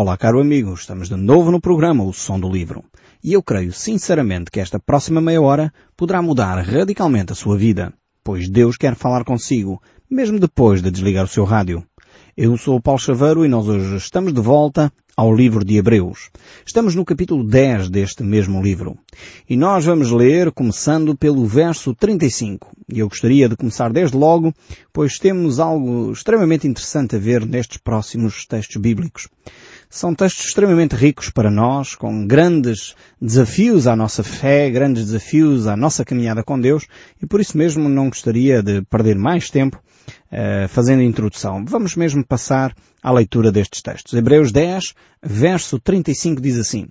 Olá, caro amigo, estamos de novo no programa O Som do Livro. E eu creio sinceramente que esta próxima meia hora poderá mudar radicalmente a sua vida, pois Deus quer falar consigo, mesmo depois de desligar o seu rádio. Eu sou o Paulo Chaveiro e nós hoje estamos de volta ao livro de Hebreus. Estamos no capítulo 10 deste mesmo livro. E nós vamos ler começando pelo verso 35. E eu gostaria de começar desde logo, pois temos algo extremamente interessante a ver nestes próximos textos bíblicos. São textos extremamente ricos para nós, com grandes desafios à nossa fé, grandes desafios à nossa caminhada com Deus, e por isso mesmo não gostaria de perder mais tempo uh, fazendo a introdução. Vamos mesmo passar à leitura destes textos. Hebreus 10, verso 35 diz assim,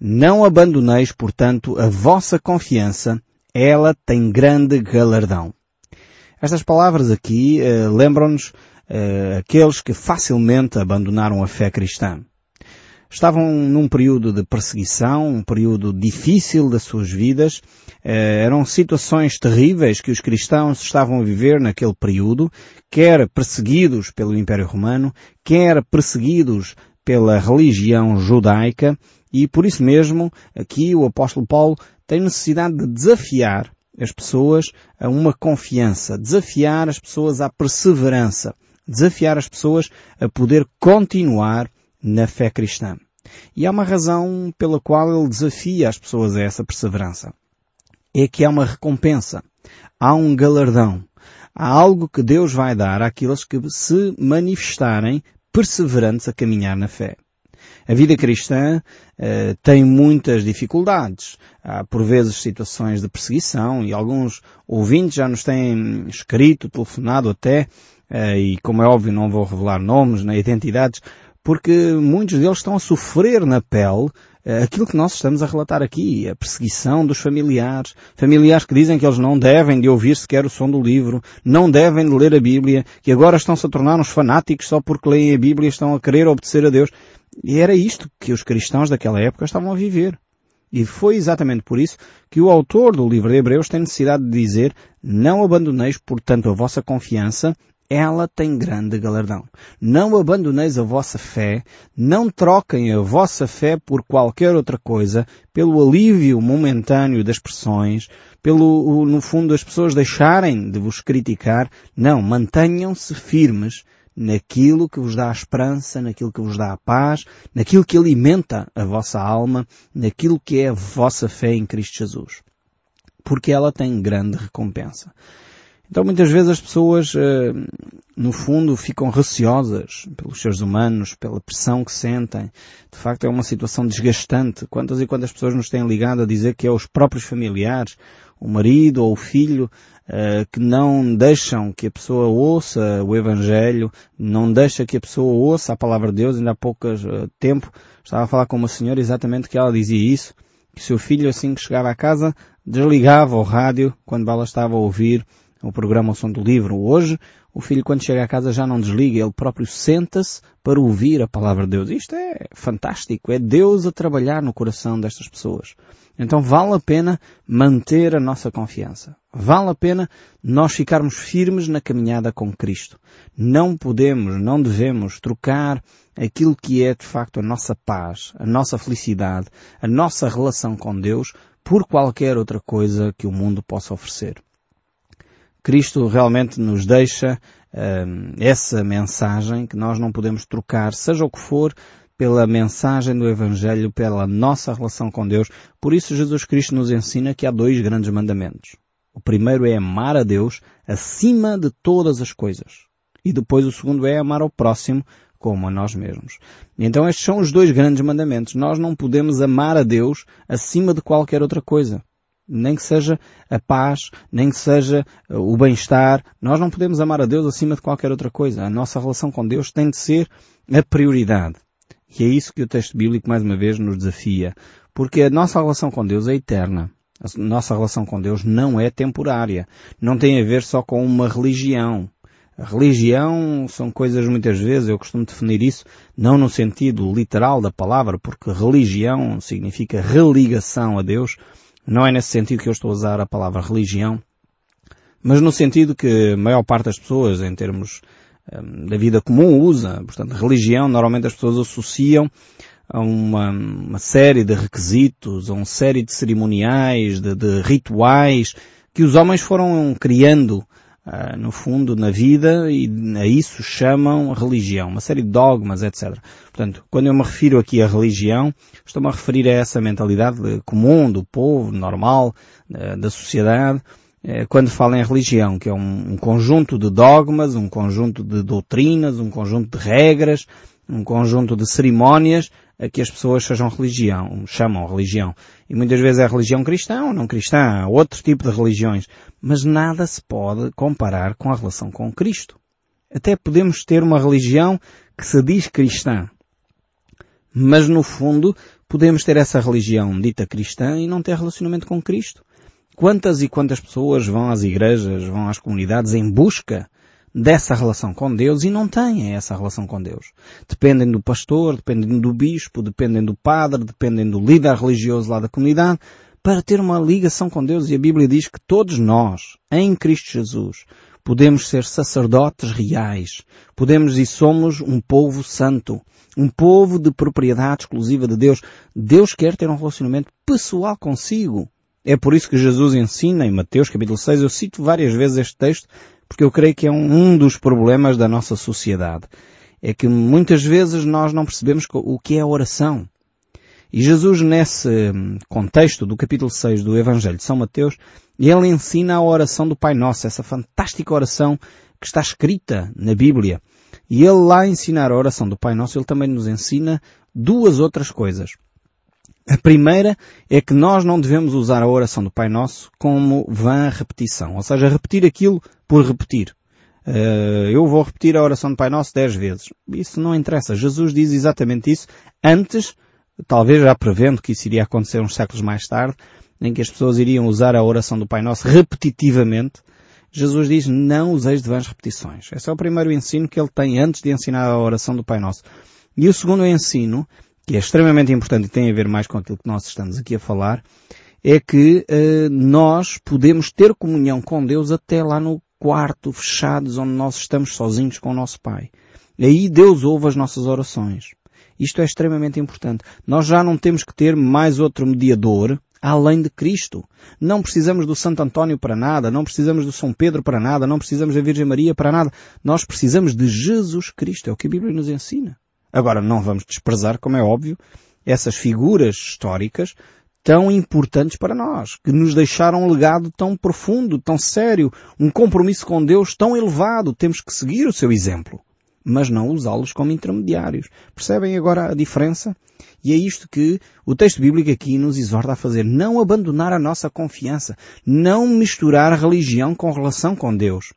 Não abandoneis, portanto, a vossa confiança, ela tem grande galardão. Estas palavras aqui uh, lembram-nos uh, aqueles que facilmente abandonaram a fé cristã estavam num período de perseguição, um período difícil das suas vidas. Eh, eram situações terríveis que os cristãos estavam a viver naquele período, quer perseguidos pelo Império Romano, quer perseguidos pela religião judaica, e por isso mesmo, aqui o apóstolo Paulo tem necessidade de desafiar as pessoas a uma confiança, desafiar as pessoas à perseverança, desafiar as pessoas a poder continuar na fé cristã. E há uma razão pela qual ele desafia as pessoas a essa perseverança. É que há uma recompensa. Há um galardão. Há algo que Deus vai dar àqueles que se manifestarem perseverantes a caminhar na fé. A vida cristã uh, tem muitas dificuldades. Há por vezes situações de perseguição e alguns ouvintes já nos têm escrito, telefonado até, uh, e como é óbvio não vou revelar nomes nem identidades, porque muitos deles estão a sofrer na pele eh, aquilo que nós estamos a relatar aqui, a perseguição dos familiares, familiares que dizem que eles não devem de ouvir sequer o som do livro, não devem de ler a Bíblia, que agora estão-se a tornar uns fanáticos só porque leem a Bíblia e estão a querer obedecer a Deus. E era isto que os cristãos daquela época estavam a viver. E foi exatamente por isso que o autor do livro de Hebreus tem necessidade de dizer não abandoneis, portanto, a vossa confiança ela tem grande galardão. Não abandoneis a vossa fé, não troquem a vossa fé por qualquer outra coisa, pelo alívio momentâneo das pressões, pelo, no fundo, as pessoas deixarem de vos criticar. Não, mantenham-se firmes naquilo que vos dá a esperança, naquilo que vos dá a paz, naquilo que alimenta a vossa alma, naquilo que é a vossa fé em Cristo Jesus. Porque ela tem grande recompensa. Então muitas vezes as pessoas, eh, no fundo, ficam receosas pelos seres humanos, pela pressão que sentem. De facto é uma situação desgastante. Quantas e quantas pessoas nos têm ligado a dizer que é os próprios familiares, o marido ou o filho, eh, que não deixam que a pessoa ouça o Evangelho, não deixa que a pessoa ouça a palavra de Deus. Ainda há pouco eh, tempo estava a falar com uma senhora exatamente que ela dizia isso, que seu filho assim que chegava à casa desligava o rádio quando ela estava a ouvir o programa O Som do Livro. Hoje, o filho quando chega a casa já não desliga, ele próprio senta-se para ouvir a palavra de Deus. Isto é fantástico, é Deus a trabalhar no coração destas pessoas. Então vale a pena manter a nossa confiança. Vale a pena nós ficarmos firmes na caminhada com Cristo. Não podemos, não devemos trocar aquilo que é de facto a nossa paz, a nossa felicidade, a nossa relação com Deus por qualquer outra coisa que o mundo possa oferecer. Cristo realmente nos deixa uh, essa mensagem que nós não podemos trocar, seja o que for, pela mensagem do Evangelho, pela nossa relação com Deus. Por isso Jesus Cristo nos ensina que há dois grandes mandamentos. O primeiro é amar a Deus acima de todas as coisas. E depois o segundo é amar ao próximo como a nós mesmos. Então estes são os dois grandes mandamentos. Nós não podemos amar a Deus acima de qualquer outra coisa nem que seja a paz, nem que seja uh, o bem-estar. Nós não podemos amar a Deus acima de qualquer outra coisa. A nossa relação com Deus tem de ser a prioridade. E é isso que o texto bíblico mais uma vez nos desafia. Porque a nossa relação com Deus é eterna. A nossa relação com Deus não é temporária. Não tem a ver só com uma religião. A religião são coisas muitas vezes, eu costumo definir isso, não no sentido literal da palavra, porque religião significa religação a Deus, não é nesse sentido que eu estou a usar a palavra religião, mas no sentido que a maior parte das pessoas, em termos da vida comum usa. Portanto, religião, normalmente as pessoas associam a uma, uma série de requisitos, a uma série de cerimoniais, de, de rituais que os homens foram criando uh, no fundo na vida e a isso chamam religião, uma série de dogmas, etc. Portanto, quando eu me refiro aqui à religião, estou-me a referir a essa mentalidade comum do povo, normal, da sociedade, uh, quando falo em religião, que é um conjunto de dogmas, um conjunto de doutrinas, um conjunto de regras, um conjunto de cerimónias a que as pessoas sejam religião, chamam religião. E muitas vezes é religião cristã ou não cristã, outro tipo de religiões. Mas nada se pode comparar com a relação com Cristo. Até podemos ter uma religião que se diz cristã. Mas no fundo, podemos ter essa religião dita cristã e não ter relacionamento com Cristo. Quantas e quantas pessoas vão às igrejas, vão às comunidades em busca dessa relação com Deus e não têm essa relação com Deus. Dependem do pastor, dependem do bispo, dependem do padre, dependem do líder religioso lá da comunidade para ter uma ligação com Deus. E a Bíblia diz que todos nós, em Cristo Jesus, podemos ser sacerdotes reais. Podemos e somos um povo santo. Um povo de propriedade exclusiva de Deus. Deus quer ter um relacionamento pessoal consigo. É por isso que Jesus ensina em Mateus capítulo 6, eu cito várias vezes este texto, porque eu creio que é um, um dos problemas da nossa sociedade. É que muitas vezes nós não percebemos o que é a oração. E Jesus, nesse hum, contexto do capítulo 6 do Evangelho de São Mateus, ele ensina a oração do Pai Nosso, essa fantástica oração que está escrita na Bíblia. E ele lá ensinar a oração do Pai Nosso, ele também nos ensina duas outras coisas. A primeira é que nós não devemos usar a oração do Pai Nosso como vã repetição, ou seja, repetir aquilo por repetir. Uh, eu vou repetir a oração do Pai Nosso dez vezes. Isso não interessa. Jesus diz exatamente isso antes, talvez já prevendo que isso iria acontecer uns séculos mais tarde, em que as pessoas iriam usar a oração do Pai Nosso repetitivamente. Jesus diz, não useis de vãs repetições. Esse é o primeiro ensino que ele tem antes de ensinar a oração do Pai Nosso. E o segundo ensino que é extremamente importante e tem a ver mais com aquilo que nós estamos aqui a falar, é que uh, nós podemos ter comunhão com Deus até lá no quarto, fechados, onde nós estamos sozinhos com o nosso Pai. Aí Deus ouve as nossas orações. Isto é extremamente importante. Nós já não temos que ter mais outro mediador além de Cristo. Não precisamos do Santo António para nada, não precisamos do São Pedro para nada, não precisamos da Virgem Maria para nada. Nós precisamos de Jesus Cristo. É o que a Bíblia nos ensina. Agora, não vamos desprezar, como é óbvio, essas figuras históricas tão importantes para nós, que nos deixaram um legado tão profundo, tão sério, um compromisso com Deus tão elevado. Temos que seguir o seu exemplo, mas não usá-los como intermediários. Percebem agora a diferença? E é isto que o texto bíblico aqui nos exorta a fazer. Não abandonar a nossa confiança. Não misturar religião com relação com Deus.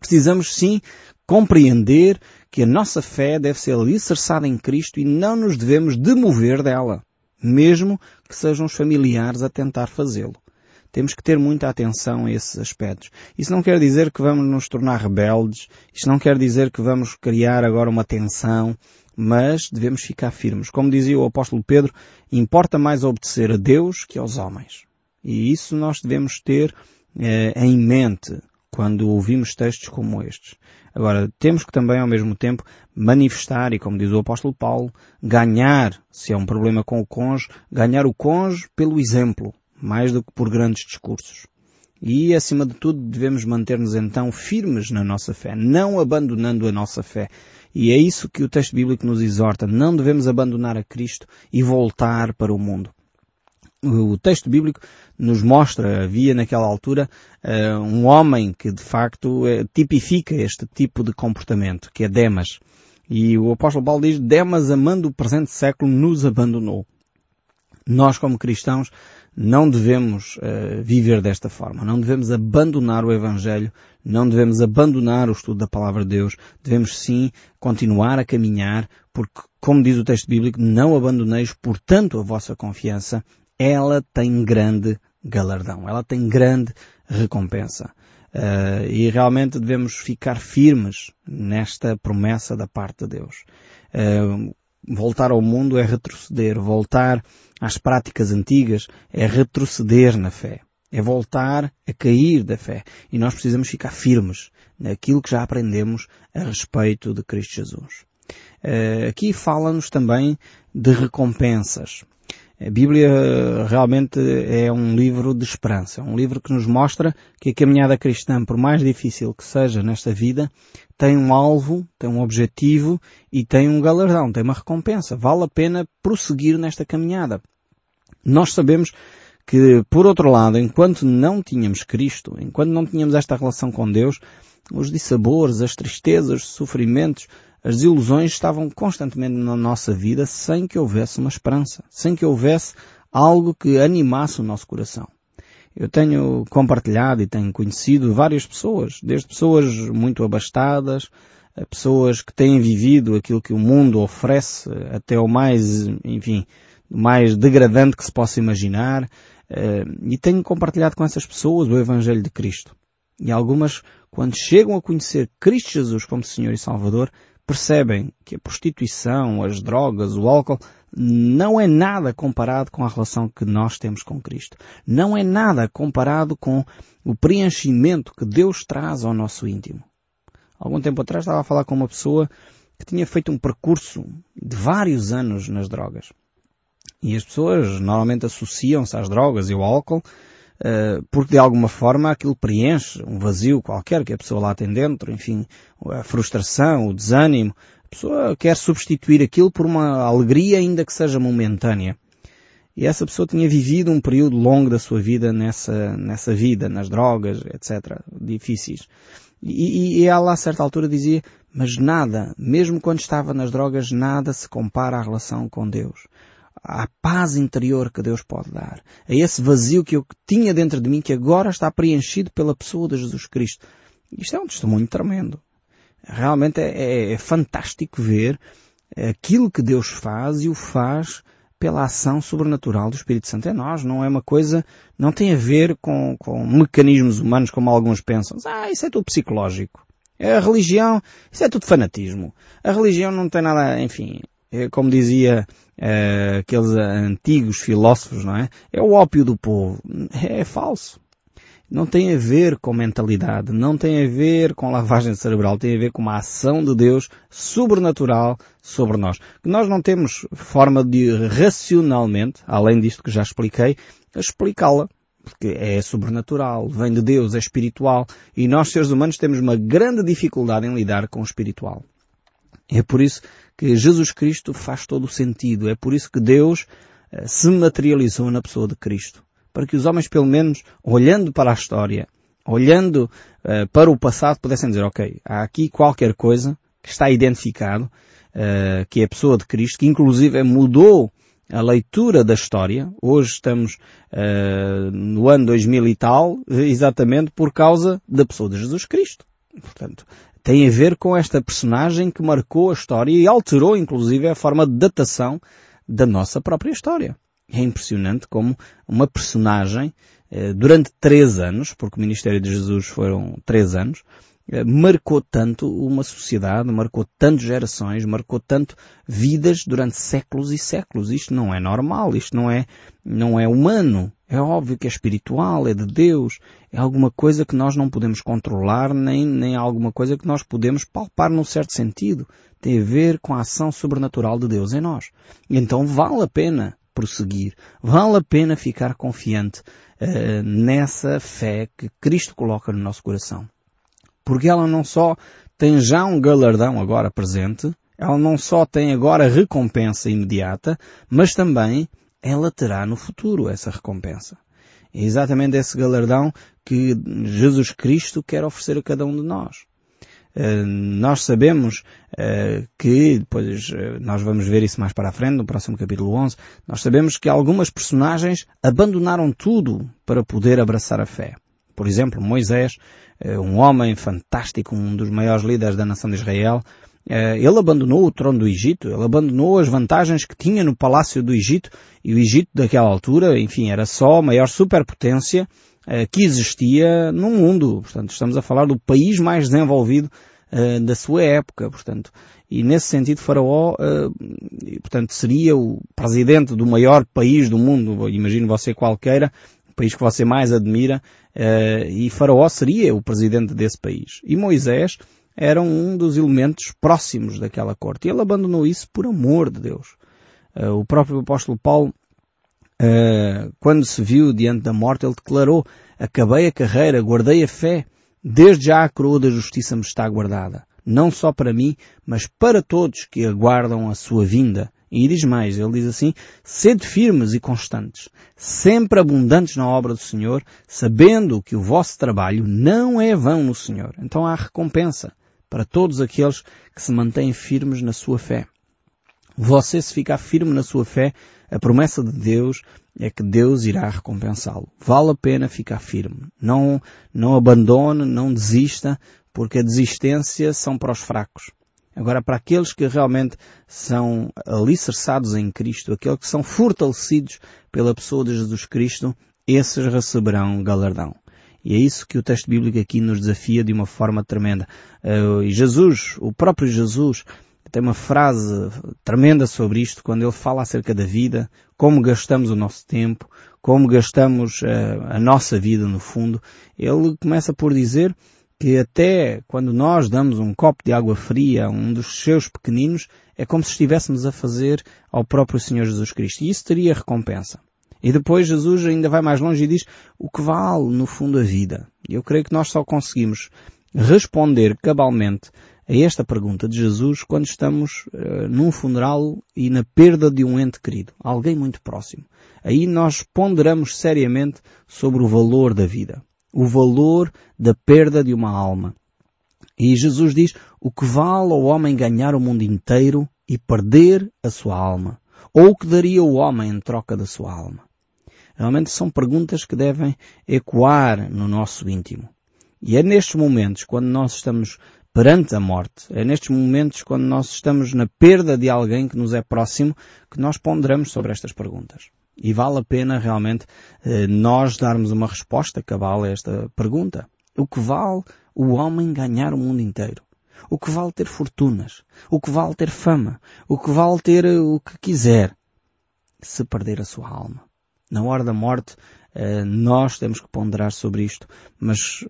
Precisamos sim compreender que a nossa fé deve ser alicerçada em Cristo e não nos devemos demover dela, mesmo que sejam os familiares a tentar fazê-lo. Temos que ter muita atenção a esses aspectos. Isso não quer dizer que vamos nos tornar rebeldes, isto não quer dizer que vamos criar agora uma tensão, mas devemos ficar firmes. Como dizia o apóstolo Pedro, importa mais obedecer a Deus que aos homens. E isso nós devemos ter eh, em mente quando ouvimos textos como estes. Agora, temos que também ao mesmo tempo manifestar, e como diz o apóstolo Paulo, ganhar, se é um problema com o cônjuge, ganhar o cônjuge pelo exemplo, mais do que por grandes discursos. E, acima de tudo, devemos manter-nos então firmes na nossa fé, não abandonando a nossa fé. E é isso que o texto bíblico nos exorta. Não devemos abandonar a Cristo e voltar para o mundo o texto bíblico nos mostra, havia naquela altura uh, um homem que de facto uh, tipifica este tipo de comportamento, que é Demas. E o apóstolo Paulo diz, Demas amando o presente século nos abandonou. Nós como cristãos não devemos uh, viver desta forma, não devemos abandonar o Evangelho, não devemos abandonar o estudo da Palavra de Deus, devemos sim continuar a caminhar, porque, como diz o texto bíblico, não abandoneis, portanto, a vossa confiança ela tem grande galardão, ela tem grande recompensa. Uh, e realmente devemos ficar firmes nesta promessa da parte de Deus. Uh, voltar ao mundo é retroceder, voltar às práticas antigas é retroceder na fé, é voltar a cair da fé. E nós precisamos ficar firmes naquilo que já aprendemos a respeito de Cristo Jesus. Uh, aqui fala-nos também de recompensas. A Bíblia realmente é um livro de esperança, um livro que nos mostra que a caminhada cristã, por mais difícil que seja nesta vida, tem um alvo, tem um objetivo e tem um galardão, tem uma recompensa. Vale a pena prosseguir nesta caminhada. Nós sabemos que, por outro lado, enquanto não tínhamos Cristo, enquanto não tínhamos esta relação com Deus, os dissabores, as tristezas, os sofrimentos, as desilusões estavam constantemente na nossa vida sem que houvesse uma esperança, sem que houvesse algo que animasse o nosso coração. Eu tenho compartilhado e tenho conhecido várias pessoas, desde pessoas muito abastadas, a pessoas que têm vivido aquilo que o mundo oferece, até o mais, enfim, mais degradante que se possa imaginar, eh, e tenho compartilhado com essas pessoas o Evangelho de Cristo. E algumas, quando chegam a conhecer Cristo Jesus como Senhor e Salvador, percebem que a prostituição, as drogas, o álcool não é nada comparado com a relação que nós temos com Cristo. Não é nada comparado com o preenchimento que Deus traz ao nosso íntimo. Algum tempo atrás estava a falar com uma pessoa que tinha feito um percurso de vários anos nas drogas. E as pessoas normalmente associam-se às drogas e ao álcool porque de alguma forma aquilo preenche um vazio qualquer que a pessoa lá tem dentro, enfim, a frustração, o desânimo. A pessoa quer substituir aquilo por uma alegria ainda que seja momentânea. E essa pessoa tinha vivido um período longo da sua vida nessa, nessa vida, nas drogas, etc. Difíceis. E, e, ela a certa altura dizia, mas nada, mesmo quando estava nas drogas, nada se compara à relação com Deus à paz interior que Deus pode dar, a esse vazio que eu tinha dentro de mim que agora está preenchido pela pessoa de Jesus Cristo. Isto é um testemunho tremendo. Realmente é, é, é fantástico ver aquilo que Deus faz e o faz pela ação sobrenatural do Espírito Santo em nós. Não é uma coisa, não tem a ver com, com mecanismos humanos como alguns pensam. Ah, isso é tudo psicológico. A religião, isso é tudo fanatismo. A religião não tem nada, enfim, é como dizia uh, aqueles antigos filósofos, não é? É o ópio do povo. É, é falso. Não tem a ver com mentalidade, não tem a ver com lavagem cerebral, tem a ver com uma ação de Deus sobrenatural sobre nós. Que nós não temos forma de racionalmente, além disto que já expliquei, explicá-la porque é sobrenatural, vem de Deus, é espiritual, e nós seres humanos temos uma grande dificuldade em lidar com o espiritual. É por isso que Jesus Cristo faz todo o sentido. É por isso que Deus eh, se materializou na pessoa de Cristo. Para que os homens, pelo menos, olhando para a história, olhando uh, para o passado, pudessem dizer, ok, há aqui qualquer coisa que está identificado, uh, que é a pessoa de Cristo, que inclusive mudou a leitura da história. Hoje estamos uh, no ano 2000 e tal, exatamente por causa da pessoa de Jesus Cristo. Portanto, tem a ver com esta personagem que marcou a história e alterou inclusive a forma de datação da nossa própria história. É impressionante como uma personagem, eh, durante três anos, porque o Ministério de Jesus foram três anos, eh, marcou tanto uma sociedade, marcou tanto gerações, marcou tanto vidas durante séculos e séculos. Isto não é normal, isto não é, não é humano. É óbvio que é espiritual, é de Deus, é alguma coisa que nós não podemos controlar, nem, nem alguma coisa que nós podemos palpar num certo sentido. Tem a ver com a ação sobrenatural de Deus em nós. Então vale a pena prosseguir, vale a pena ficar confiante uh, nessa fé que Cristo coloca no nosso coração porque ela não só tem já um galardão agora presente, ela não só tem agora recompensa imediata, mas também ela terá no futuro essa recompensa. É exatamente esse galardão que Jesus Cristo quer oferecer a cada um de nós. Uh, nós sabemos uh, que, depois uh, nós vamos ver isso mais para a frente, no próximo capítulo 11, nós sabemos que algumas personagens abandonaram tudo para poder abraçar a fé. Por exemplo, Moisés, um homem fantástico, um dos maiores líderes da nação de Israel, ele abandonou o trono do Egito, ele abandonou as vantagens que tinha no palácio do Egito, e o Egito daquela altura, enfim, era só a maior superpotência eh, que existia no mundo. Portanto, estamos a falar do país mais desenvolvido da sua época, portanto. E nesse sentido, Faraó, portanto, seria o presidente do maior país do mundo, imagino você qualquer, o país que você mais admira, e Faraó seria o presidente desse país. E Moisés era um dos elementos próximos daquela corte. E ele abandonou isso por amor de Deus. Uh, o próprio apóstolo Paulo, uh, quando se viu diante da morte, ele declarou, acabei a carreira, guardei a fé, desde já a coroa da justiça me está guardada. Não só para mim, mas para todos que aguardam a sua vinda. E diz mais, ele diz assim, sede firmes e constantes, sempre abundantes na obra do Senhor, sabendo que o vosso trabalho não é vão no Senhor. Então há recompensa para todos aqueles que se mantêm firmes na sua fé. Você se ficar firme na sua fé, a promessa de Deus é que Deus irá recompensá-lo. Vale a pena ficar firme. Não, não abandone, não desista, porque a desistência são para os fracos. Agora, para aqueles que realmente são alicerçados em Cristo, aqueles que são fortalecidos pela pessoa de Jesus Cristo, esses receberão galardão. E é isso que o texto bíblico aqui nos desafia de uma forma tremenda. Uh, e Jesus, o próprio Jesus, tem uma frase tremenda sobre isto quando ele fala acerca da vida, como gastamos o nosso tempo, como gastamos uh, a nossa vida no fundo. Ele começa por dizer que até quando nós damos um copo de água fria a um dos seus pequeninos, é como se estivéssemos a fazer ao próprio Senhor Jesus Cristo. E isso teria recompensa. E depois Jesus ainda vai mais longe e diz o que vale no fundo a vida. Eu creio que nós só conseguimos responder cabalmente a esta pergunta de Jesus quando estamos uh, num funeral e na perda de um ente querido, alguém muito próximo. Aí nós ponderamos seriamente sobre o valor da vida o valor da perda de uma alma. E Jesus diz, o que vale ao homem ganhar o mundo inteiro e perder a sua alma? Ou o que daria o homem em troca da sua alma? Realmente são perguntas que devem ecoar no nosso íntimo. E é nestes momentos, quando nós estamos perante a morte, é nestes momentos, quando nós estamos na perda de alguém que nos é próximo, que nós ponderamos sobre estas perguntas. E vale a pena realmente eh, nós darmos uma resposta cabal a esta pergunta. O que vale o homem ganhar o mundo inteiro? O que vale ter fortunas? O que vale ter fama? O que vale ter eh, o que quiser? Se perder a sua alma. Na hora da morte, eh, nós temos que ponderar sobre isto. Mas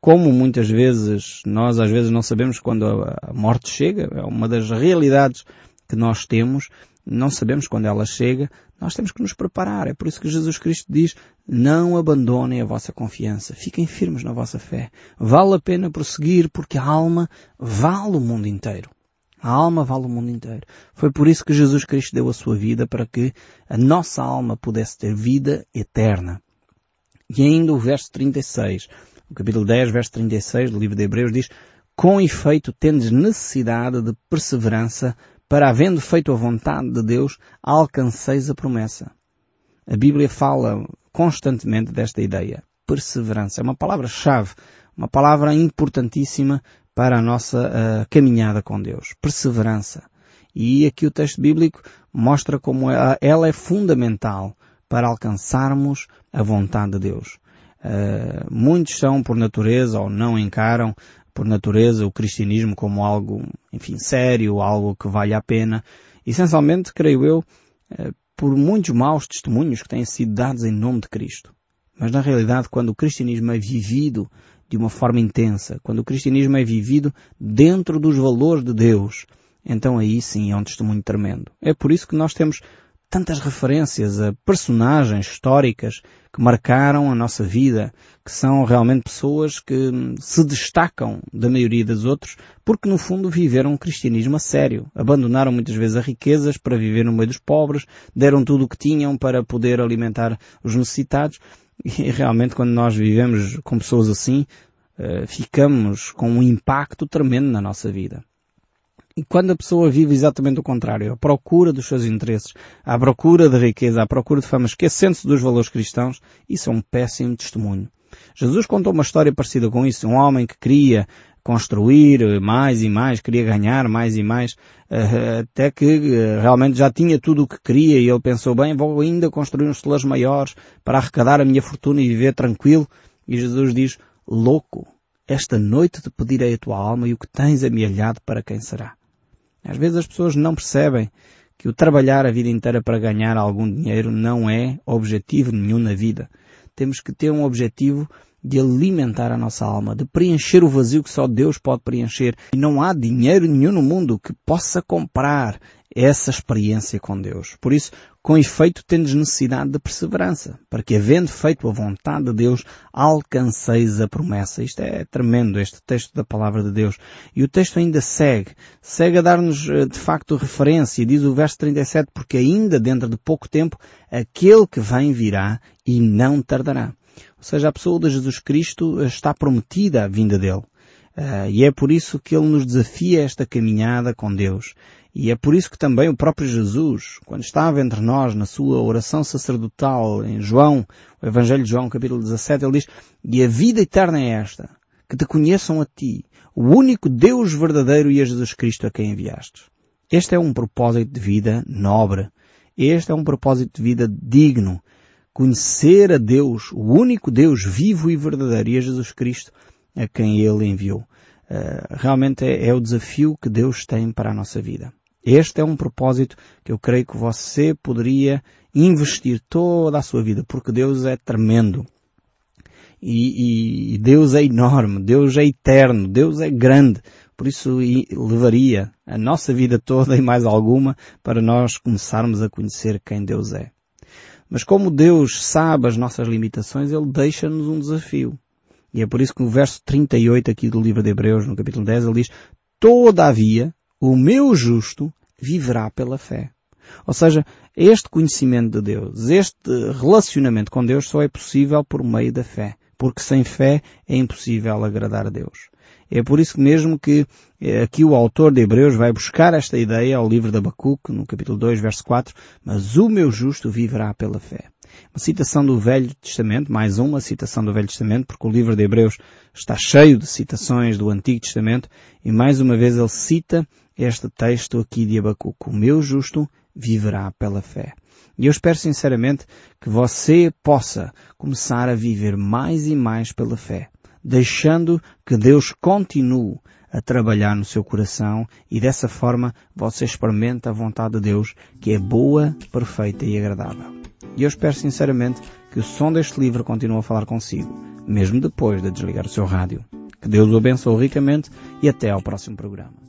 como muitas vezes nós às vezes não sabemos quando a morte chega, é uma das realidades que nós temos, não sabemos quando ela chega, nós temos que nos preparar. É por isso que Jesus Cristo diz, não abandonem a vossa confiança. Fiquem firmes na vossa fé. Vale a pena prosseguir porque a alma vale o mundo inteiro. A alma vale o mundo inteiro. Foi por isso que Jesus Cristo deu a sua vida para que a nossa alma pudesse ter vida eterna. E ainda o verso 36, o capítulo 10, verso 36 do livro de Hebreus diz, com efeito tendes necessidade de perseverança para havendo feito a vontade de Deus, alcanceis a promessa. A Bíblia fala constantemente desta ideia. Perseverança. É uma palavra-chave, uma palavra importantíssima para a nossa uh, caminhada com Deus. Perseverança. E aqui o texto bíblico mostra como ela, ela é fundamental para alcançarmos a vontade de Deus. Uh, muitos são, por natureza, ou não encaram por natureza, o cristianismo como algo, enfim, sério, algo que vale a pena. Essencialmente, creio eu, eh, por muitos maus testemunhos que têm sido dados em nome de Cristo. Mas na realidade, quando o cristianismo é vivido de uma forma intensa, quando o cristianismo é vivido dentro dos valores de Deus, então aí sim é um testemunho tremendo. É por isso que nós temos tantas referências a personagens históricas que marcaram a nossa vida, que são realmente pessoas que se destacam da maioria dos outros, porque no fundo viveram um cristianismo a sério. Abandonaram muitas vezes as riquezas para viver no meio dos pobres, deram tudo o que tinham para poder alimentar os necessitados, e realmente quando nós vivemos com pessoas assim, eh, ficamos com um impacto tremendo na nossa vida. E quando a pessoa vive exatamente o contrário, à procura dos seus interesses, à procura de riqueza, à procura de fama, esquecendo-se dos valores cristãos, isso é um péssimo testemunho. Jesus contou uma história parecida com isso. Um homem que queria construir mais e mais, queria ganhar mais e mais, eh, até que eh, realmente já tinha tudo o que queria e ele pensou, bem, vou ainda construir uns celeiros maiores para arrecadar a minha fortuna e viver tranquilo. E Jesus diz, louco, esta noite te pedirei a tua alma e o que tens amealhado para quem será. Às vezes as pessoas não percebem que o trabalhar a vida inteira para ganhar algum dinheiro não é objetivo nenhum na vida. temos que ter um objetivo de alimentar a nossa alma, de preencher o vazio que só Deus pode preencher. E não há dinheiro nenhum no mundo que possa comprar essa experiência com Deus. Por isso, com efeito, tendes necessidade de perseverança, para que, havendo feito a vontade de Deus, alcanceis a promessa. Isto é tremendo, este texto da palavra de Deus. E o texto ainda segue. Segue a dar-nos, eh, de facto, referência. Diz o verso 37, porque ainda dentro de pouco tempo, aquele que vem virá e não tardará. Ou seja, a pessoa de Jesus Cristo está prometida a vinda dele. Uh, e é por isso que ele nos desafia esta caminhada com Deus. E é por isso que também o próprio Jesus, quando estava entre nós na sua oração sacerdotal em João, o Evangelho de João, capítulo 17, ele diz, e a vida eterna é esta, que te conheçam a ti, o único Deus verdadeiro e a Jesus Cristo a quem enviaste. Este é um propósito de vida nobre. Este é um propósito de vida digno conhecer a Deus, o único Deus vivo e verdadeiro, e a Jesus Cristo, a quem Ele enviou. Uh, realmente é, é o desafio que Deus tem para a nossa vida. Este é um propósito que eu creio que você poderia investir toda a sua vida, porque Deus é tremendo. E, e, Deus é enorme, Deus é eterno, Deus é grande. Por isso levaria a nossa vida toda e mais alguma para nós começarmos a conhecer quem Deus é. Mas como Deus sabe as nossas limitações, Ele deixa-nos um desafio. E é por isso que no verso 38 aqui do livro de Hebreus, no capítulo 10, ele diz, Todavia, o meu justo viverá pela fé. Ou seja, este conhecimento de Deus, este relacionamento com Deus só é possível por meio da fé. Porque sem fé é impossível agradar a Deus. É por isso mesmo que eh, aqui o autor de Hebreus vai buscar esta ideia ao livro de Abacuque, no capítulo 2, verso 4, mas o meu justo viverá pela fé. Uma citação do Velho Testamento, mais uma citação do Velho Testamento, porque o livro de Hebreus está cheio de citações do Antigo Testamento, e mais uma vez ele cita este texto aqui de Abacuque. O meu justo viverá pela fé. E eu espero sinceramente que você possa começar a viver mais e mais pela fé deixando que Deus continue a trabalhar no seu coração e dessa forma você experimenta a vontade de Deus que é boa, perfeita e agradável. E eu espero sinceramente que o som deste livro continue a falar consigo, mesmo depois de desligar o seu rádio. Que Deus o abençoe ricamente e até ao próximo programa.